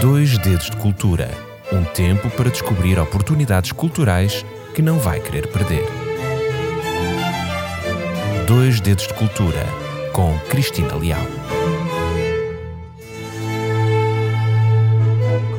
Dois Dedos de Cultura um tempo para descobrir oportunidades culturais que não vai querer perder. Dois Dedos de Cultura com Cristina Leal.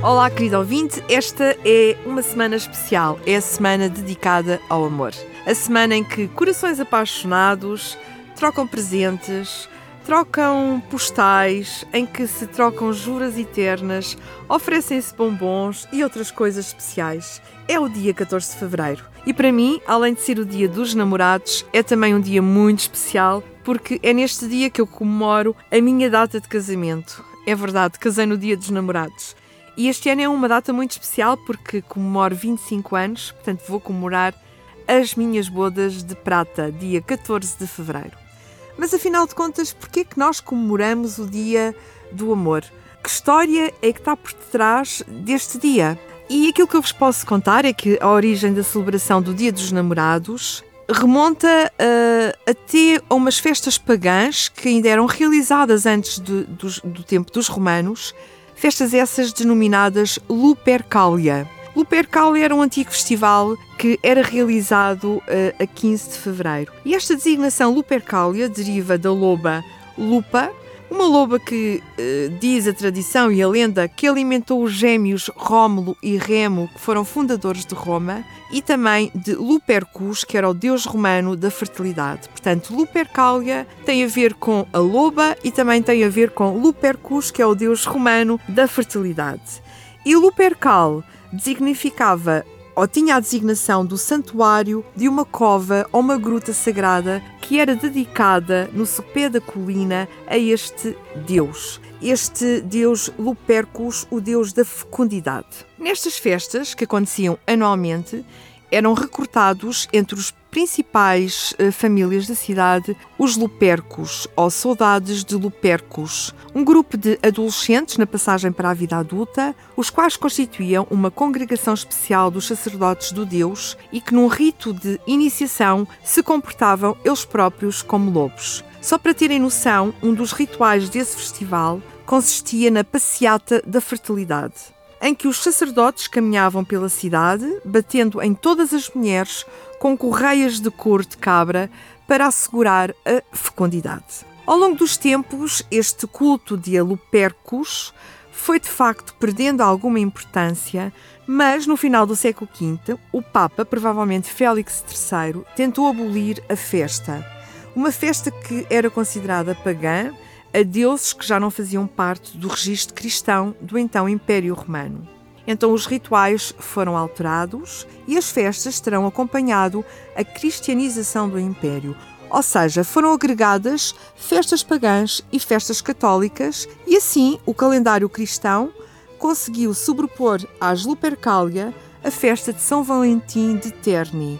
Olá, querido ouvinte. Esta é uma semana especial. É a semana dedicada ao amor. A semana em que corações apaixonados trocam presentes, trocam postais, em que se trocam juras eternas, oferecem-se bombons e outras coisas especiais. É o dia 14 de fevereiro. E para mim, além de ser o dia dos namorados, é também um dia muito especial porque é neste dia que eu comemoro a minha data de casamento. É verdade, casei no dia dos namorados. E este ano é uma data muito especial porque comemoro 25 anos, portanto vou comemorar as minhas bodas de prata, dia 14 de fevereiro. Mas afinal de contas, porquê é que nós comemoramos o Dia do Amor? Que história é que está por detrás deste dia? E aquilo que eu vos posso contar é que a origem da celebração do Dia dos Namorados remonta uh, até a umas festas pagãs que ainda eram realizadas antes de, do, do tempo dos romanos Festas essas denominadas Lupercalia. Lupercalia era um antigo festival que era realizado uh, a 15 de fevereiro. E esta designação Lupercalia deriva da loba Lupa, uma loba que, uh, diz a tradição e a lenda, que alimentou os gêmeos Rómulo e Remo, que foram fundadores de Roma, e também de Lupercus, que era o deus romano da fertilidade. Portanto, Lupercalia tem a ver com a loba e também tem a ver com Lupercus, que é o deus romano da fertilidade. E Lupercal designificava ou tinha a designação do santuário de uma cova ou uma gruta sagrada que era dedicada no sopé da colina a este deus. Este deus Lupercus, o deus da fecundidade. Nestas festas, que aconteciam anualmente, eram recrutados entre os principais uh, famílias da cidade os Lupercos, ou Saudades de Lupercos, um grupo de adolescentes na passagem para a vida adulta, os quais constituíam uma congregação especial dos sacerdotes do Deus e que, num rito de iniciação, se comportavam eles próprios como lobos. Só para terem noção, um dos rituais desse festival consistia na passeata da fertilidade em que os sacerdotes caminhavam pela cidade, batendo em todas as mulheres com correias de cor de cabra para assegurar a fecundidade. Ao longo dos tempos, este culto de Alupercus foi de facto perdendo alguma importância, mas no final do século V, o Papa, provavelmente Félix III, tentou abolir a festa. Uma festa que era considerada pagã a deuses que já não faziam parte do registro cristão do então Império Romano. Então os rituais foram alterados e as festas terão acompanhado a cristianização do Império, ou seja, foram agregadas festas pagãs e festas católicas, e assim o calendário cristão conseguiu sobrepor às Lupercalia a festa de São Valentim de Terni,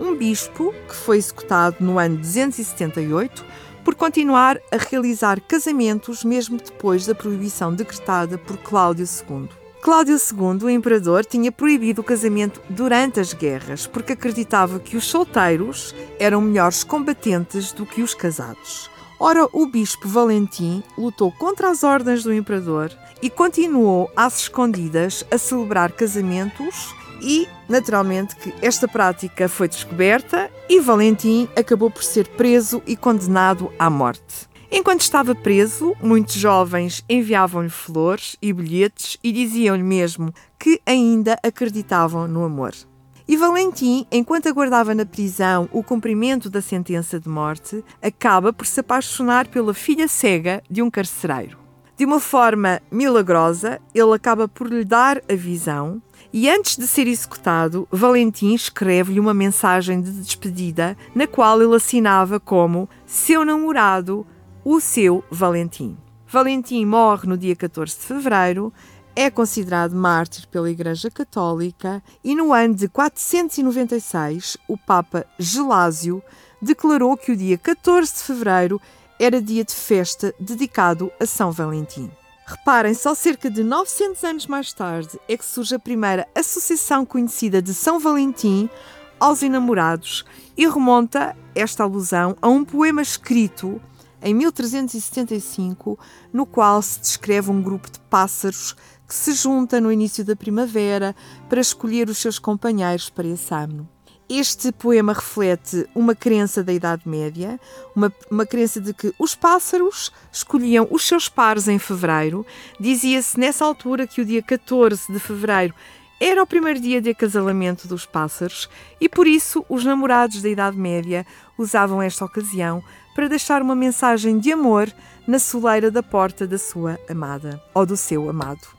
um bispo que foi executado no ano 278 por continuar a realizar casamentos mesmo depois da proibição decretada por Cláudio II. Cláudio II, o imperador, tinha proibido o casamento durante as guerras porque acreditava que os solteiros eram melhores combatentes do que os casados. Ora, o bispo Valentim lutou contra as ordens do imperador e continuou às escondidas a celebrar casamentos e, naturalmente, que esta prática foi descoberta e Valentim acabou por ser preso e condenado à morte. Enquanto estava preso, muitos jovens enviavam-lhe flores e bilhetes e diziam-lhe mesmo que ainda acreditavam no amor. E Valentim, enquanto aguardava na prisão o cumprimento da sentença de morte, acaba por se apaixonar pela filha cega de um carcereiro. De uma forma milagrosa, ele acaba por lhe dar a visão e antes de ser executado, Valentim escreve-lhe uma mensagem de despedida na qual ele assinava como seu namorado, o seu Valentim. Valentim morre no dia 14 de fevereiro, é considerado mártir pela Igreja Católica e no ano de 496 o Papa Gelásio declarou que o dia 14 de fevereiro era dia de festa dedicado a São Valentim. Reparem, só cerca de 900 anos mais tarde é que surge a primeira associação conhecida de São Valentim aos enamorados e remonta esta alusão a um poema escrito em 1375, no qual se descreve um grupo de pássaros que se junta no início da primavera para escolher os seus companheiros para esse ano. Este poema reflete uma crença da Idade Média, uma, uma crença de que os pássaros escolhiam os seus pares em fevereiro. Dizia-se nessa altura que o dia 14 de fevereiro era o primeiro dia de acasalamento dos pássaros e por isso os namorados da Idade Média usavam esta ocasião para deixar uma mensagem de amor na soleira da porta da sua amada ou do seu amado.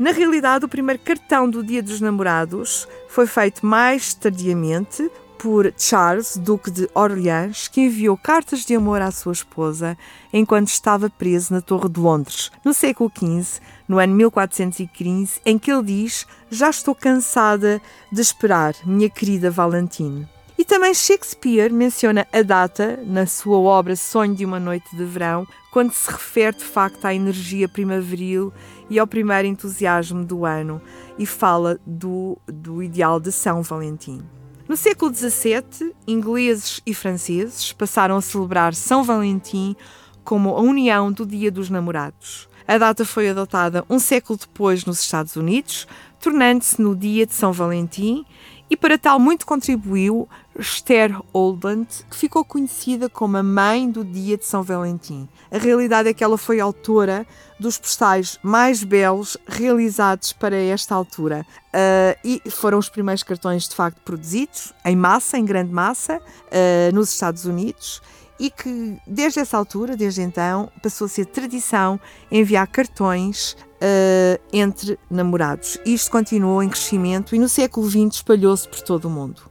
Na realidade, o primeiro cartão do Dia dos Namorados foi feito mais tardiamente por Charles, Duque de Orleans, que enviou cartas de amor à sua esposa enquanto estava preso na Torre de Londres, no século XV, no ano 1415, em que ele diz: Já estou cansada de esperar, minha querida Valentine. E também Shakespeare menciona a data na sua obra Sonho de uma Noite de Verão, quando se refere de facto à energia primaveril e ao primeiro entusiasmo do ano e fala do, do ideal de São Valentim. No século XVII, ingleses e franceses passaram a celebrar São Valentim como a união do Dia dos Namorados. A data foi adotada um século depois nos Estados Unidos, tornando-se no Dia de São Valentim e para tal muito contribuiu Esther Oldland, que ficou conhecida como a mãe do dia de São Valentim. A realidade é que ela foi autora dos postais mais belos realizados para esta altura. Uh, e foram os primeiros cartões de facto produzidos em massa, em grande massa, uh, nos Estados Unidos e que desde essa altura, desde então, passou a ser tradição enviar cartões uh, entre namorados. Isto continuou em crescimento e no século XX espalhou-se por todo o mundo.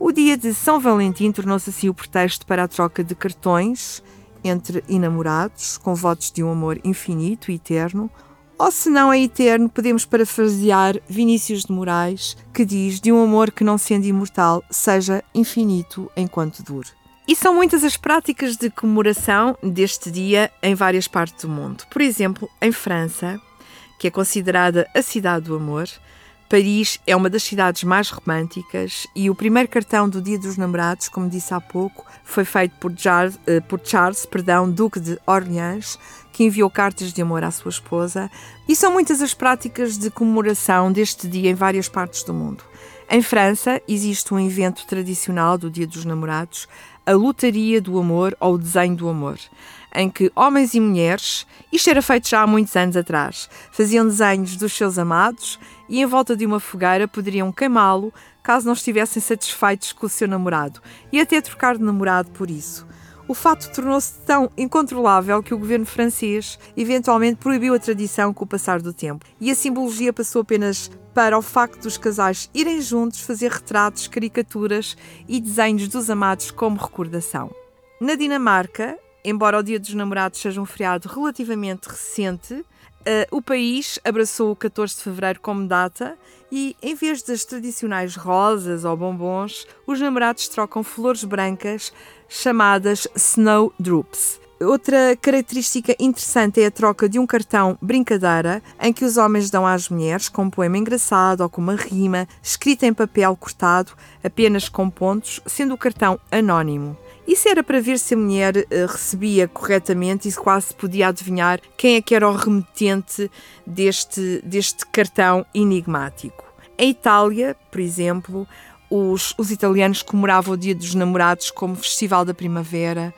O dia de São Valentim tornou-se assim o pretexto para a troca de cartões entre enamorados, com votos de um amor infinito e eterno, ou se não é eterno, podemos parafrasear Vinícius de Moraes, que diz de um amor que não sendo imortal, seja infinito enquanto dure. E são muitas as práticas de comemoração deste dia em várias partes do mundo. Por exemplo, em França, que é considerada a cidade do amor, Paris é uma das cidades mais românticas e o primeiro cartão do Dia dos Namorados, como disse há pouco, foi feito por Charles, eh, por Charles perdão, Duque de Orleans, que enviou cartas de amor à sua esposa. E são muitas as práticas de comemoração deste dia em várias partes do mundo. Em França, existe um evento tradicional do Dia dos Namorados, a lotaria do amor ou o desenho do amor, em que homens e mulheres, isto era feito já há muitos anos atrás, faziam desenhos dos seus amados e em volta de uma fogueira poderiam queimá-lo caso não estivessem satisfeitos com o seu namorado e até trocar de namorado por isso. O fato tornou-se tão incontrolável que o governo francês eventualmente proibiu a tradição com o passar do tempo. E a simbologia passou apenas para o facto dos casais irem juntos fazer retratos, caricaturas e desenhos dos amados como recordação. Na Dinamarca, embora o Dia dos Namorados seja um feriado relativamente recente, uh, o país abraçou o 14 de fevereiro como data e, em vez das tradicionais rosas ou bombons, os namorados trocam flores brancas chamadas snowdrops. Outra característica interessante é a troca de um cartão brincadeira em que os homens dão às mulheres com um poema engraçado ou com uma rima escrita em papel cortado apenas com pontos, sendo o cartão anónimo. Isso era para ver se a mulher uh, recebia corretamente e quase podia adivinhar quem é que era o remetente deste, deste cartão enigmático. Em Itália, por exemplo, os, os italianos comemoravam o Dia dos Namorados como Festival da Primavera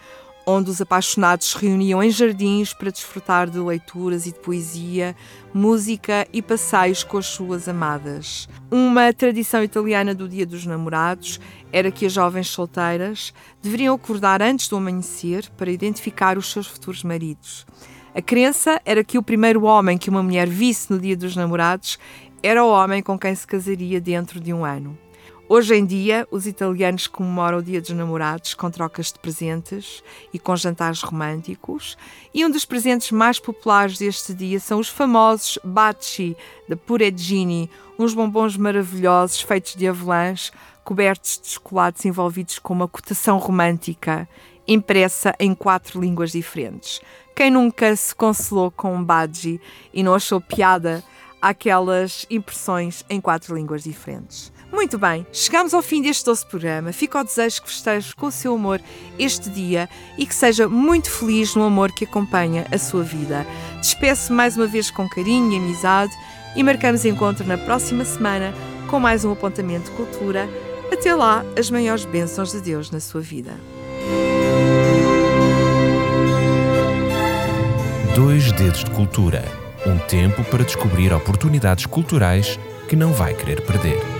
onde os apaixonados se reuniam em jardins para desfrutar de leituras e de poesia, música e passeios com as suas amadas. Uma tradição italiana do Dia dos Namorados era que as jovens solteiras deveriam acordar antes do amanhecer para identificar os seus futuros maridos. A crença era que o primeiro homem que uma mulher visse no Dia dos Namorados era o homem com quem se casaria dentro de um ano. Hoje em dia, os italianos comemoram o Dia dos Namorados com trocas de presentes e com jantares românticos, e um dos presentes mais populares deste dia são os famosos baci da Pureggini, uns bombons maravilhosos feitos de avelãs, cobertos de chocolates envolvidos com uma cotação romântica, impressa em quatro línguas diferentes. Quem nunca se consolou com um badge e não achou piada aquelas impressões em quatro línguas diferentes? Muito bem, chegamos ao fim deste doce programa. Fico ao desejo que festeje com o seu amor este dia e que seja muito feliz no amor que acompanha a sua vida. Despeço mais uma vez com carinho e amizade e marcamos encontro na próxima semana com mais um apontamento de cultura. Até lá, as maiores bênçãos de Deus na sua vida. Dois Dedos de Cultura um tempo para descobrir oportunidades culturais que não vai querer perder.